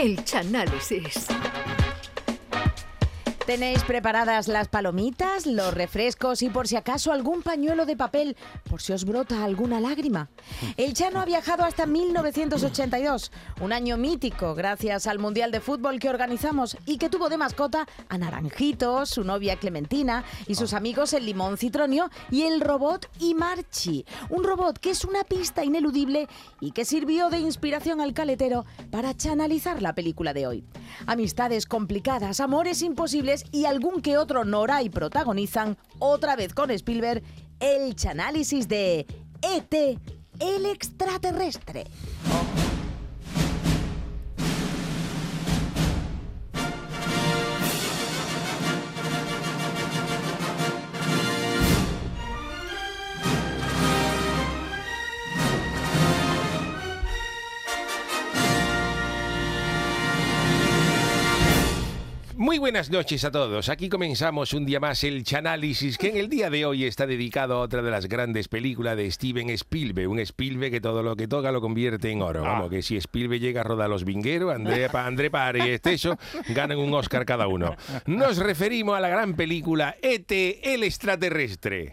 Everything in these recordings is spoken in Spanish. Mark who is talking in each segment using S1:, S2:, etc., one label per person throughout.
S1: El Chanálisis.
S2: ¿Tenéis preparadas las palomitas, los refrescos y por si acaso algún pañuelo de papel por si os brota alguna lágrima? El Chano ha viajado hasta 1982, un año mítico gracias al Mundial de Fútbol que organizamos y que tuvo de mascota a Naranjito, su novia Clementina y sus amigos el Limón Citronio y el robot Imarchi. Un robot que es una pista ineludible y que sirvió de inspiración al caletero para chanalizar la película de hoy. Amistades complicadas, amores imposibles y algún que otro Noray protagonizan, otra vez con Spielberg, el chanálisis de ET, el extraterrestre.
S3: Muy buenas noches a todos. Aquí comenzamos un día más el Chanálisis, que en el día de hoy está dedicado a otra de las grandes películas de Steven Spielberg. Un Spielberg que todo lo que toca lo convierte en oro. Vamos, que si Spielberg llega a rodar Los Vingueros, André, André Pare y Esteso ganan un Oscar cada uno. Nos referimos a la gran película E.T. el extraterrestre.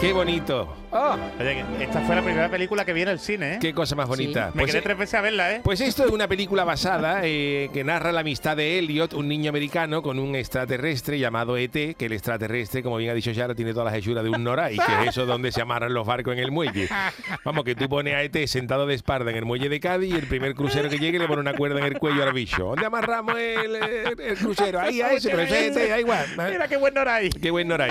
S3: ¡Qué bonito!
S4: Oye, que esta fue la primera película que vi en el cine, ¿eh?
S3: ¡Qué cosa más bonita!
S4: Me
S3: Pues,
S4: quedé
S3: eh,
S4: tres veces a verla, ¿eh?
S3: Pues esto es una película basada eh, que narra la amistad de Elliot, un niño americano, con un extraterrestre llamado ET, que el extraterrestre, como bien ha dicho Shara, tiene todas las hechuras de un Noray, que es eso donde se amarran los barcos en el muelle. Vamos, que tú pones a ET sentado de espalda en el muelle de Cádiz y el primer crucero que llegue le pone una cuerda en el cuello al bicho. ¿Dónde amarramos el, el- el crucero? Ahí, a ese, pero ese, ese, da igual.
S4: Mira qué buen Noray.
S3: Qué buen Noray.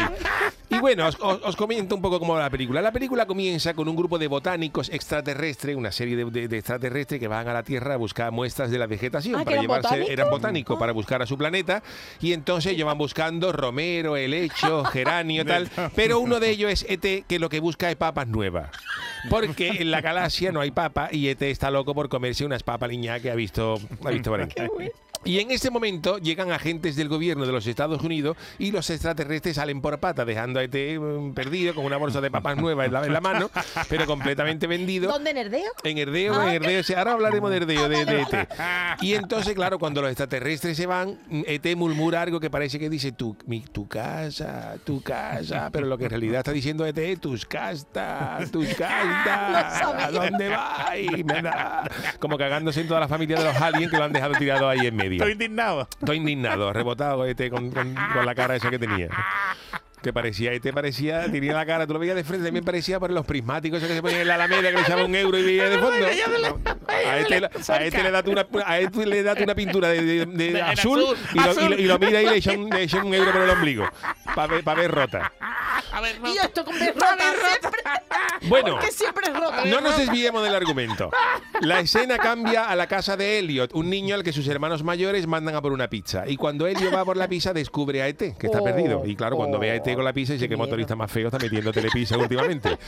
S3: Y bueno, os, os- os comento un poco cómo va la película. La película comienza con un grupo de botánicos extraterrestres, una serie de, de- de extraterrestres que van a la Tierra a buscar muestras de la vegetación
S2: Ah, ¿que
S3: para
S2: eran
S3: llevarse,
S2: botánicos?
S3: eran botánicos para buscar a su planeta. Y entonces ellos van buscando romero, helecho, geranio, tal. Pero uno de ellos es ET, que lo que busca es papas nuevas. Porque en la galaxia no hay papa y ET está loco por comerse unas papas liñadas que ha visto, ha visto por ahí. Y en ese momento llegan agentes del gobierno de los Estados Unidos y los extraterrestres salen por pata, dejando a ET mm, perdido con una bolsa de papas nuevas en la, en la mano, pero completamente vendido.
S2: ¿Dónde nerdeo?
S3: En Herdeo,
S2: Ah,
S3: en Herdeo, ahora hablaremos de Herdeo, de, de ET. Y entonces, claro, cuando los extraterrestres se van, ET murmura algo que parece que dice tu, mi, tu casa, tu casa, pero lo que en realidad está diciendo ET es tus castas, tus castas, ¿a dónde vais? Como cagándose en toda la familia de los aliens que lo han dejado tirado ahí en medio.
S4: Estoy indignado.
S3: Estoy indignado, rebotado este con, con- con la cara esa que tenía. Que parecía, este parecía, tenía la cara, tú lo veías de frente, también parecía por los prismáticos esos que se ponían en la alameda que le echaba un euro y veía de fondo. A este, a este le das una, a este le das una pintura de, de- de azul,
S4: azul,
S3: y, lo, y,
S4: azul.
S3: lo, y lo mira y le echa un, le echa un euro por el ombligo para ver, pa' ver rota.
S4: A ver, no.
S2: Y esto con rota siempre.
S3: Bueno.
S2: Porque siempre es rota.
S3: No nos desviemos del argumento. La escena cambia a la casa de Elliot, un niño al que sus hermanos mayores mandan a por una pizza. Y cuando Elliot va por la pizza, descubre a ET, que está
S2: Oh,
S3: perdido. Y claro, cuando ve a ET con la pizza, dice
S2: qué
S3: que
S2: miedo.
S3: motorista más feo está metiendo telepizza últimamente.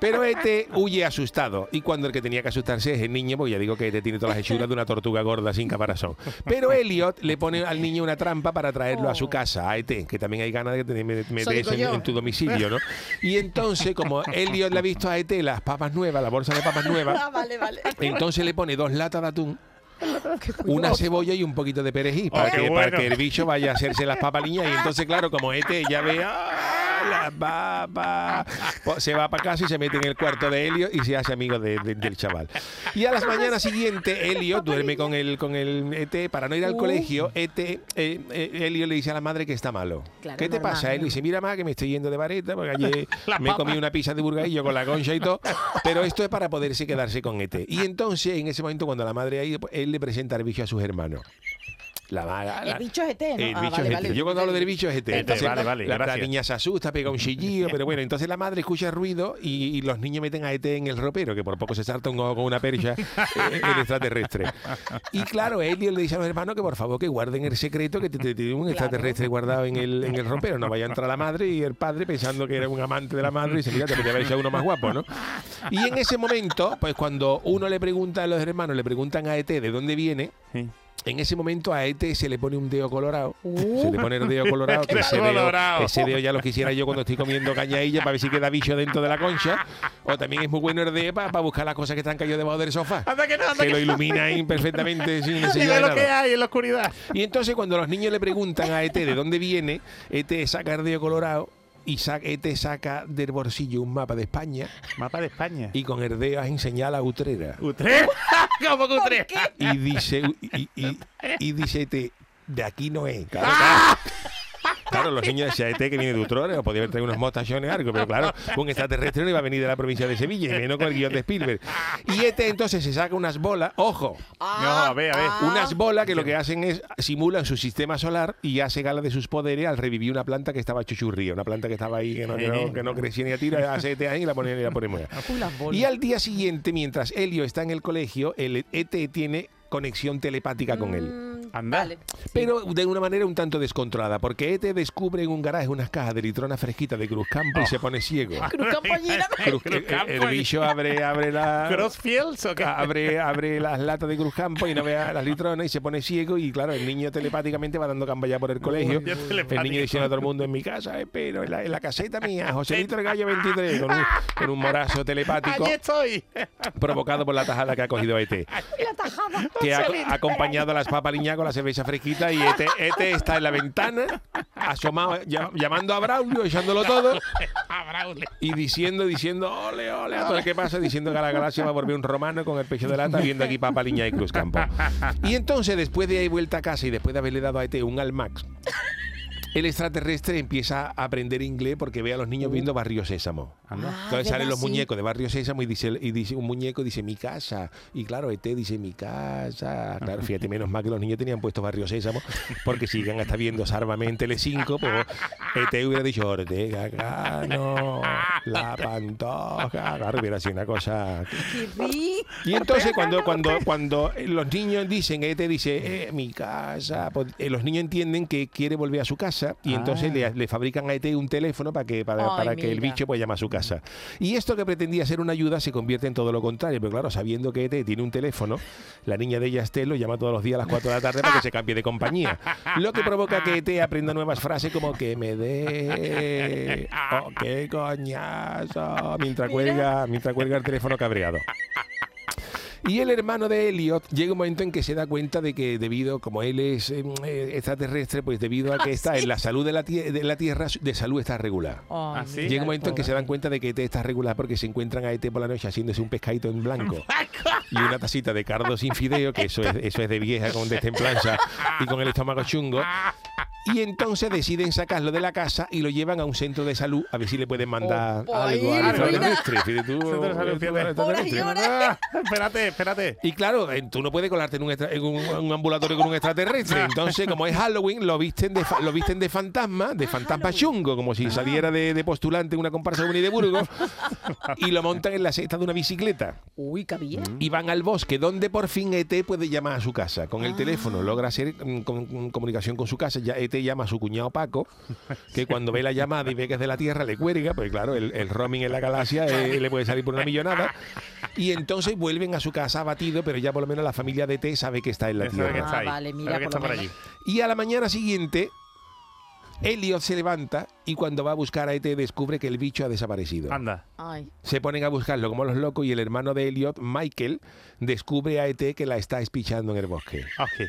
S3: Pero ET huye asustado. Y cuando el que tenía que asustarse es el niño, porque ya digo que ET tiene todas las hechuras de una tortuga gorda sin caparazón. Pero Elliot le pone al niño una trampa para traerlo a su casa, a ET, que también hay ganas de que te me-
S2: Eso
S3: meterse
S2: digo
S3: en, tu domicilio, ¿no? Y entonces, como Elliot le ha visto a ET las papas nuevas, la bolsa de papas nuevas,
S2: Ah, vale, vale.
S3: entonces le pone dos latas de atún, una cebolla y un poquito de perejil para,
S4: Oh,
S3: que,
S4: bueno.
S3: para que el bicho vaya a hacerse las papaliñas. Y entonces, claro, como este ya ve ¡ah, las papas, pues se va para casa y se mete en el cuarto de Helio y se hace amigo de- de- del chaval. Y a las mañanas siguientes, Helio duerme con el, con el ET para no ir al
S2: Uh.
S3: colegio. ET, eh, eh, Helio le dice a la madre que está malo.
S2: Claro,
S3: ¿Qué te
S2: normal,
S3: pasa? Él
S2: ¿no?
S3: dice, mira más que me estoy yendo de vareta porque ayer
S4: La
S3: me comido una pizza de burgadillo con la concha y todo. Pero esto es para poderse quedarse con ET. Y entonces, en ese momento, cuando la madre ha ido, pues, él le presenta al bicho a sus hermanos. La
S2: El
S3: la-
S2: bicho es ET, ¿no?
S3: el
S2: Ah,
S3: bicho
S2: vale,
S3: es
S2: vale.
S3: Yo cuando hablo del bicho es ET. Entonces,
S4: vale, vale,
S3: la, la niña se asusta, pega un chillillo, pero bueno, entonces la madre escucha ruido y, y los niños meten a ET en el ropero, que por poco se salta un ojo con una percha, eh, el extraterrestre. Y claro, Elio le dice a los hermanos que por favor que guarden el secreto, que tiene un extraterrestre guardado en el, en el ropero. No vaya a entrar la madre y el padre pensando que era un amante de la madre y dice, mira, te podría haber hecho uno más guapo, ¿no? Y en ese momento, pues cuando uno le pregunta a los hermanos, le preguntan a ET de dónde viene,
S4: Sí.
S3: En ese momento a ET se le pone un dedo colorado.
S2: Uh.
S3: Se le pone el dedo colorado. que ese, dedo, ese dedo ya lo quisiera yo cuando estoy comiendo cañailla para ver si queda bicho dentro de la concha. O también es muy bueno Erde para buscar las cosas que están caídas debajo del sofá.
S4: Anda que no, anda
S3: que lo ilumina ahí perfectamente sin necesidad
S4: lo que hay en la oscuridad.
S3: Y entonces cuando los niños le preguntan a ET de dónde viene, ET saca Erdeo Colorado y sa- ET saca del bolsillo un mapa de España
S4: Mapa de España.
S3: y con Erdeo enseña la Utrera.
S4: ¿Utrecht? ¿Cómo que Utrecht?
S3: Y dice, y, y- y dice ET, de aquí no es. Claro,
S4: ¡Ah!
S3: Claro. Los niños decían ET que viene de Utrera, o podía haber traído unos mostachones algo, pero claro, un extraterrestre no iba a venir de la provincia de Sevilla, y menos con el guion de Spielberg. Y ET entonces se saca unas bolas, ojo,
S4: No, a ver, a ver.
S3: unas bolas que lo que hacen es simulan su sistema solar y hace gala de sus poderes al revivir una planta que estaba chuchurría, una planta que estaba ahí que no, que no, que no crecía ni a tiro, hace ET ahí y la ponen y la ponemos. Y al día siguiente, mientras Helio está en el colegio, el ET tiene conexión telepática con él.
S4: Anda.
S2: Vale.
S3: Pero de una manera un tanto descontrolada, porque ET descubre en un garaje unas cajas de litrona fresquita de Cruzcampo y se pone ciego.
S2: Cruz Campollina.
S3: Cruz-
S4: Cruz
S3: el, bicho abre, abre la...
S4: ¿Crossfields o qué?
S3: Abre, abre las latas de Cruzcampo y no vea las litronas y se pone ciego y claro, el niño telepáticamente va dando cambaya por el colegio.
S4: ya
S3: El niño diciendo a todo el mundo en mi casa, espero, en la, en la caseta mía, Joselito el Gallo 23, con un, con un morazo telepático
S4: Allí estoy.
S3: provocado por la tajada que ha cogido ET.
S2: La tajada.
S3: Que ha acompañado a las papas niñas con la cerveza fresquita y ET, ET está en la ventana, asomado, llam- llamando a Braulio, echándolo todo
S4: A Braulio.
S3: y diciendo, diciendo, ole, ole, a todo el que pasa, diciendo que a la galaxia va a volver un romano con el pecho de lata, viendo aquí Papa Liña y Cruz Campo. Y entonces, después de ir vuelta a casa y después de haberle dado a ET un Almax, el extraterrestre empieza a aprender inglés porque ve a los niños viendo Barrio Sésamo.
S2: Ah,
S3: Entonces salen
S2: ¿verdad?
S3: los
S2: Sí.
S3: muñecos de Barrio Sésamo y dice, y dice un muñeco dice mi casa. Y claro, ET dice mi casa. Claro, fíjate, menos mal que los niños tenían puesto Barrio Sésamo, porque si llegan hasta viendo Sarvamente L5, pues ET hubiera dicho Ortega Cano, la pantoja. Claro, hubiera sido una cosa. Y entonces cuando, cuando, cuando los niños dicen, ET dice, eh, mi casa, pues, eh, los niños entienden que quiere volver a su casa y entonces
S4: Ah.
S3: le, le fabrican a ET un teléfono para que, para,
S2: Ay,
S3: para que el bicho pueda llamar a su casa. Y esto que pretendía ser una ayuda se convierte en todo lo contrario, pero claro, sabiendo que ET tiene un teléfono, la niña de ella, lo llama todos los días a las 4 de la tarde para que se cambie de compañía. Lo que provoca que ET aprenda nuevas frases como que me dé, o qué mientras cuelga, mientras cuelga el teléfono cabreado. Y el hermano de Elliot llega un momento en que se da cuenta de que debido, como él es eh, eh, extraterrestre, pues debido a que está en la salud de la, de la Tierra, de salud está regular.
S4: ¿Ah, sí?
S2: mira,
S3: Llega un momento en que se dan cuenta de que ET está regular porque se encuentran a ET por la noche haciéndose un pescadito en blanco y una tacita de cardo sin fideo, que eso es, eso es de vieja con destemplanza y con el estómago chungo. Y entonces deciden sacarlo de la casa y lo llevan a un centro de salud a ver si le pueden mandar
S2: Oh,
S3: algo
S2: llora.
S4: Ah, espérate, espérate.
S3: Y claro, eh, tú no puedes colarte en un, extra- en un, un ambulatorio con un extraterrestre. Entonces, como es Halloween, lo visten de, fa- lo visten de fantasma, de fantasma chungo, como si saliera de, de postulante en una comparsa de Burgos, y lo montan en la cesta de una bicicleta.
S2: Uy, cabía.
S3: Y van al bosque, donde por fin ET puede llamar a su casa. Con el teléfono logra hacer mm, con comunicación con su casa. Ya ET llama a su cuñado Paco, que cuando ve la llamada y ve que es de la Tierra, le cuelga, pues claro, el, el roaming en la galaxia eh, le puede salir por una millonada. Y entonces vuelven a su casa abatido, pero ya por lo menos la familia de ET sabe que está en la
S4: que
S3: Tierra.
S2: Ah,
S4: ahí.
S2: vale, mira,
S4: Sabe que
S2: por
S4: está
S2: lo
S4: por
S2: menos.
S4: allí.
S3: Y a la mañana siguiente, Elliot se levanta y cuando va a buscar a ET descubre que el bicho ha desaparecido.
S4: Anda.
S2: Ay,
S3: Se ponen a buscarlo como los locos y el hermano de Elliot, Michael, descubre a ET que la está espichando en el bosque.
S4: Ok.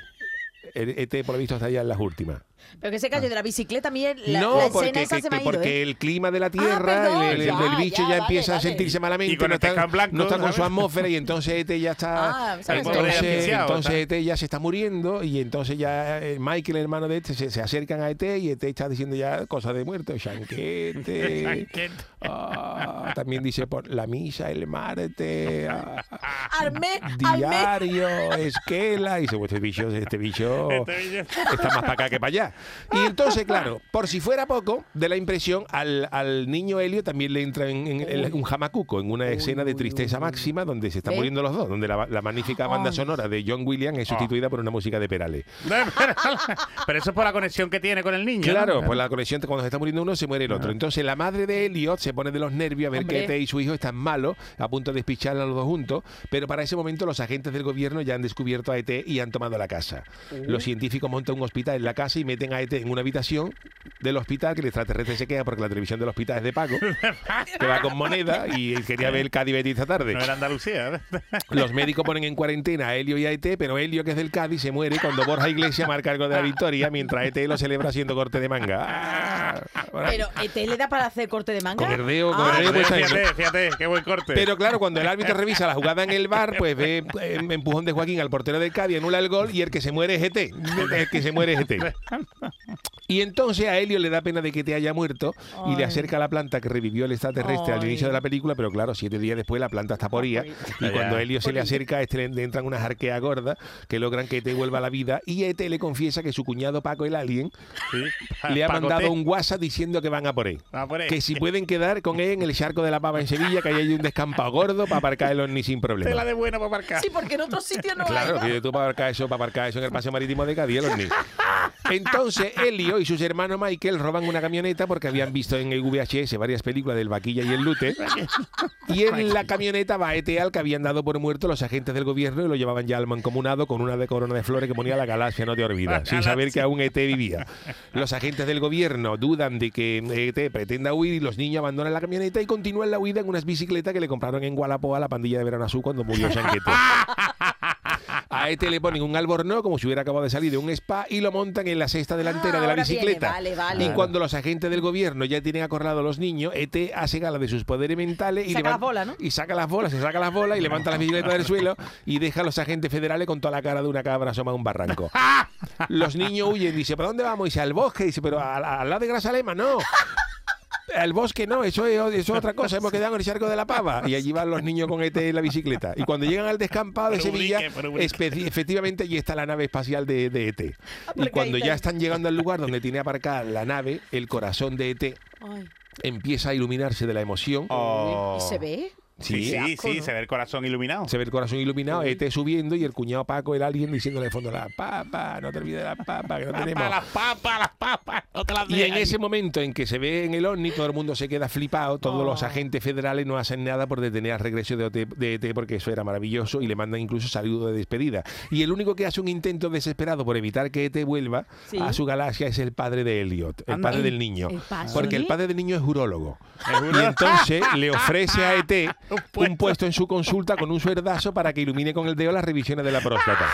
S3: El ET, por lo visto, está ya en las últimas.
S2: pero que se cayó de la bicicleta, el- la,
S3: no,
S2: la
S3: porque, que- que-
S2: ido, ¿eh?
S3: el clima de la Tierra,
S2: perdón,
S3: el, el-
S2: ya,
S3: el bicho
S2: ya,
S3: ya,
S2: vale,
S3: empieza a
S2: vale.
S3: sentirse malamente,
S4: Y con
S3: no
S4: pescado
S3: está,
S4: en blanco,
S3: no está con su atmósfera y entonces ET ya está...
S2: Ah,
S3: entonces, entonces
S4: está.
S3: ET ya se está muriendo y entonces ya eh, Michael, el hermano de ET, se, se acercan a ET y ET está diciendo ya cosas de muerto, chanquete. Ah, también dice por la misa el martes. Ah, diario, esquela. Y dice, pues este bicho, este bicho
S4: Este
S3: está más para acá que para allá. Y entonces, claro, por si fuera poco, de la impresión, al, al niño Helio también le entra en, en el- un jamacuco, en una escena de tristeza máxima donde se están
S2: ¿Ve?
S3: muriendo los dos, donde la, la magnífica banda sonora de John Williams es sustituida por una música de Perales.
S4: Pero eso es por la conexión que tiene con el niño. ¿no?
S3: Claro, pues la conexión, cuando se está muriendo uno, se muere el otro. Entonces la madre de Elliot se pone de los nervios a ver
S2: Hombre.
S3: que Ete y su hijo están malos, a punto de despicharla los dos juntos, pero para ese momento los agentes del gobierno ya han descubierto a ET y han tomado la casa. Los científicos montan un hospital en la casa y meten a ET en una habitación del hospital que el extraterrestre se queda porque la televisión del hospital es de pago, que va con moneda y quería ver el Cádiz Betis esta tarde.
S4: No era Andalucía. ¿eh?
S3: Los médicos ponen en cuarentena a Helio y a ET, pero Helio, que es del Cádiz, se muere cuando Borja Iglesias marca algo de la victoria, mientras ET lo celebra haciendo corte de manga. Ah,
S2: Pero ¿ET le da para hacer corte de manga?
S3: Con el dedo, con
S2: Ah,
S3: el dedo, pues.
S4: Fíjate, fíjate, qué buen corte.
S3: Pero claro, cuando el árbitro revisa la jugada en el bar, pues ve eh, empujón de Joaquín al portero del Cádiz, anula el gol y el que se muere es ET. El que se muere es ET. Y entonces a Helio le da pena de que te haya muerto y le acerca la planta que revivió el extraterrestre al
S2: Ay.
S3: inicio de la película, pero claro, siete días después la planta está poría. Y cuando Helio se le acerca, este le entran unas arqueas gordas que logran que ET vuelva a la vida. Y ET le confiesa que su cuñado Paco el Alien
S4: Sí.
S3: le ha mandado un WhatsApp diciendo que van a por él.
S4: Por ahí.
S3: Que si pueden quedar con él en el charco de la pava en Sevilla, que ahí hay un descampado gordo para aparcar el ovni sin
S4: Tela
S3: problema.
S4: de buena para marcar.
S2: Sí, porque en otros sitios no
S3: Claro,
S2: hay.
S3: tú para aparcar eso, para aparcar eso en el paseo marítimo de Cádiz, el. Entonces, Helio y sus hermanos Michael roban una camioneta porque habían visto en el VHS varias películas del Vaquilla y el Lute. Y en la camioneta va ET al que habían dado por muerto los agentes del gobierno y lo llevaban ya al mancomunado con una de corona de flores que ponía la galaxia, no te olvidas, sin saber que aún ET vivía. Los agentes del gobierno dudan de que ET pretenda huir y los niños abandonan la camioneta y continúan la huida en unas bicicletas que le compraron en Gualapo a la pandilla de Verano Azul cuando murió Chanquete. A ET le ponen un albornoz como si hubiera acabado de salir de un spa y lo montan en la cesta delantera
S2: Ah,
S3: de la
S2: ahora viene,
S3: bicicleta.
S2: vale, vale.
S3: Y cuando los agentes del gobierno ya tienen acorralado a los niños, ET hace gala de sus poderes mentales y,
S2: Saca
S3: levan-
S2: las bolas, ¿no?
S3: y saca las bolas, se saca las bolas y levanta las bicicletas del suelo y deja a los agentes federales con toda la cara de una cabra asoma a un barranco. Los niños huyen, dice, ¿pero dónde vamos? Dice, al bosque, dice, pero al, al lado de Grasalema, no. Al bosque no, eso es, eso es otra cosa, hemos quedado en el charco de la pava. Y allí van los niños con ET en la bicicleta. Y cuando llegan al descampado de
S4: Pero
S3: Sevilla, efectivamente allí está la nave espacial de, de ET. Y
S2: Aparcadita
S3: cuando ya están llegando al lugar donde tiene aparcada la nave, el corazón de ET
S2: Ay,
S3: empieza a iluminarse de la emoción.
S4: Oh.
S2: ¿Y se ve?
S4: Sí, sí,
S2: asco,
S4: sí,
S2: ¿no?
S4: se ve el corazón iluminado.
S3: Se ve el corazón iluminado, ET subiendo y el cuñado Paco, el alien, diciéndole de fondo, la papa, no te olvides de la papa, que no tenemos.
S4: Las papas, las papas, no te las
S3: Y en ese momento en que se ve en el ovni, todo el mundo se queda flipado, todos los
S2: Oh.
S3: agentes federales no hacen nada por detener al regreso de, OT de ET porque eso era maravilloso y le mandan incluso saludo de despedida. Y el único que hace un intento desesperado por evitar que ET vuelva
S2: Sí.
S3: a su galaxia es el padre de Elliot, el padre
S2: El-
S3: del niño.
S2: el.
S3: Porque el padre del niño es urólogo.
S4: Es
S3: Y entonces le ofrece a ET
S4: Un puesto
S3: en su consulta con un suerdazo para que ilumine con el dedo las revisiones de la próstata.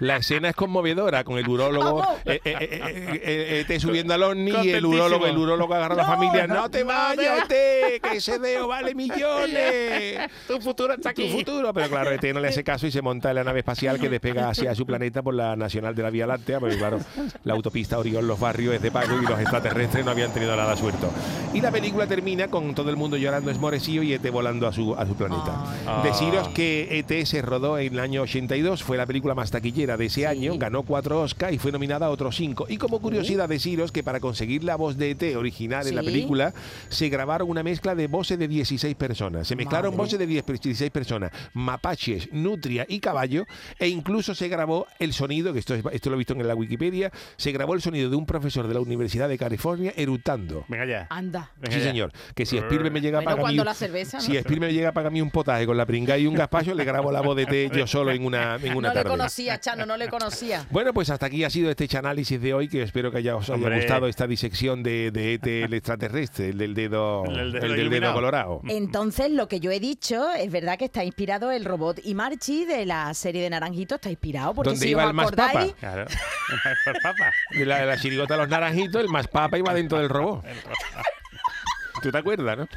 S3: La escena es conmovedora con el urólogo eh, eh, eh, eh, ET subiendo al ovni y el urólogo, el urólogo agarra a la familia.
S2: no,
S3: te vayas,
S4: te
S3: ET, que ese dedo vale millones.
S4: Tu futuro está
S3: Tu
S4: aquí.
S3: futuro, pero claro, ET no le hace caso y se monta en la nave espacial que despega hacia su planeta por la Nacional de la Vía Láctea, porque claro, la autopista Orión Los Barrios es de pago y los extraterrestres no habían tenido nada suelto. Y la película termina con todo el mundo llorando esmorecillo y ET volando a su, a su planeta. Deciros que ET se rodó en el año 82, fue la película más taquillera de ese año, ganó cuatro Oscar y fue nominada a otros cinco. Y como curiosidad deciros que para conseguir la voz de ET original en la película, se grabaron una mezcla de voces de 16 personas. Se mezclaron
S2: Madre.
S3: voces de 10 16 personas, mapaches, nutria y caballo, e incluso se grabó el sonido, que esto, es- esto lo he visto en la Wikipedia, se grabó el sonido de un profesor de la Universidad de California eructando.
S4: Venga ya.
S2: Anda.
S4: Venga
S3: Sí,
S4: ya.
S3: señor. Que si Spielberg me llega a pagar
S2: cuando
S3: mí-
S2: la cerveza, ¿no?
S3: Si Spielberg me llega a pagar a mí un potaje con la pringa y un gazpacho, le grabo la voz de ET yo solo en una, en una
S2: no le
S3: tarde.
S2: conocía, No le conocía.
S3: Bueno, pues hasta aquí ha sido este análisis de hoy, que espero que haya, os haya
S4: Hombre.
S3: gustado esta disección de, de ET, el extraterrestre, el del dedo,
S4: El del
S3: el
S4: dedo
S3: del dedo
S4: iluminado.
S3: colorado.
S2: Entonces, lo que yo he dicho es verdad que está inspirado el robot y Marchi de la serie de Naranjito está inspirado porque
S3: ¿Dónde
S2: si
S3: iba
S2: os
S3: el más
S2: acordáis,
S3: papa?
S4: Claro. Por papa.
S3: De la, de la chirigota de los naranjitos, el más papa iba dentro del robot. ¿Tú te acuerdas, no?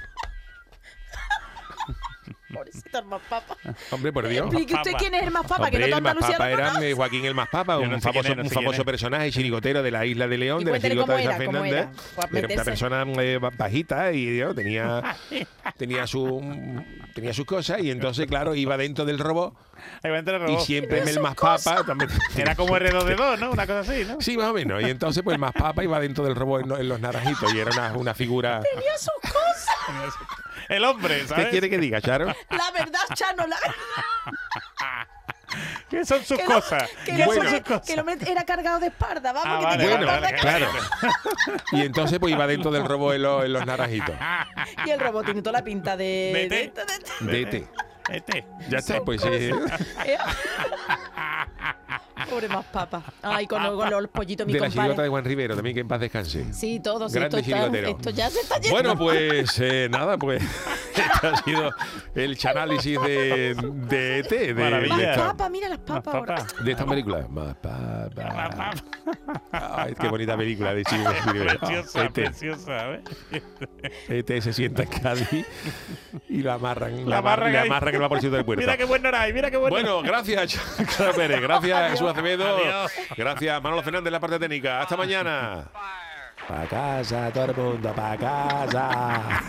S2: El más papa.
S3: Hombre, por Dios.
S2: Explique usted quién es el más papa,
S3: Hombre,
S2: que no
S3: el más
S2: Andalucía
S3: papa era Joaquín el más papa, un
S4: no sé
S3: famoso,
S4: es, no
S3: un
S4: sé
S3: famoso
S4: quién es.
S3: personaje chirigotero de la isla de León,
S2: Y
S3: de la chirigota de San
S2: era,
S3: Fernández.
S2: era,
S3: Era una persona eh, ba- bajita y Dios, tenía, tenía, su, tenía sus cosas y entonces, claro, iba dentro del robot
S4: Ahí va a entrar el
S3: y siempre el más papa también.
S4: Era como R2D2, ¿no? Una cosa así, ¿no?
S3: Sí, más o menos. Y entonces, pues el más papa iba dentro del robot en, en los naranjitos y era una, una figura.
S2: Tenía sus cosas.
S4: El hombre, ¿sabes?
S3: ¿Qué quiere que diga, Charo?
S2: La verdad, Chano, la
S4: ¿Qué son sus
S2: que lo-
S4: cosas?
S2: que
S4: ¿Qué
S2: lo-
S4: son
S3: Bueno.
S4: sus cosas?
S2: que el hombre era cargado de espalda, vamos,
S4: Ah,
S2: que
S4: vale,
S2: tenía
S3: Bueno,
S2: espalda
S3: claro. Y entonces, pues iba dentro del robot en, los- en los naranjitos.
S2: Y el robot tiene toda la pinta de...
S4: Vete.
S2: de- de- de-
S3: De.
S4: Este.
S3: Ya está, pues sí.
S2: Pobre más papa. Ay, con, con los pollitos, mi
S3: De la chirigota de
S2: compadre.
S3: Juan Rivero, también que en paz descanse.
S2: Sí, todos.
S3: Grande
S2: esto, está-
S3: chirigotero.
S2: esto ya se está yendo.
S3: Bueno, pues eh, nada, pues este ha sido el chanálisis de, de ET, de,
S4: Maravilla.
S3: de
S2: Más
S3: esta,
S2: papa, mira las papas ahora.
S4: Papá.
S3: de esta película. Más papa. Ay, qué bonita película de Steven Spielberg.
S4: Preciosa,
S3: ET.
S4: preciosa, ¿eh?
S3: ET se sienta en Cádiz y lo amarran.
S4: La
S3: La amarran, le
S4: ahí.
S3: amarran que va por el sitio del puerto.
S4: Mira qué buen horario, mira qué buen
S3: Bueno, gracias, Charo Pérez. Gracias, Jesús Acevedo.
S4: Adiós.
S3: Gracias, Manolo Fernández, la parte técnica. Hasta mañana. Pa' casa, todo el mundo, pa' casa.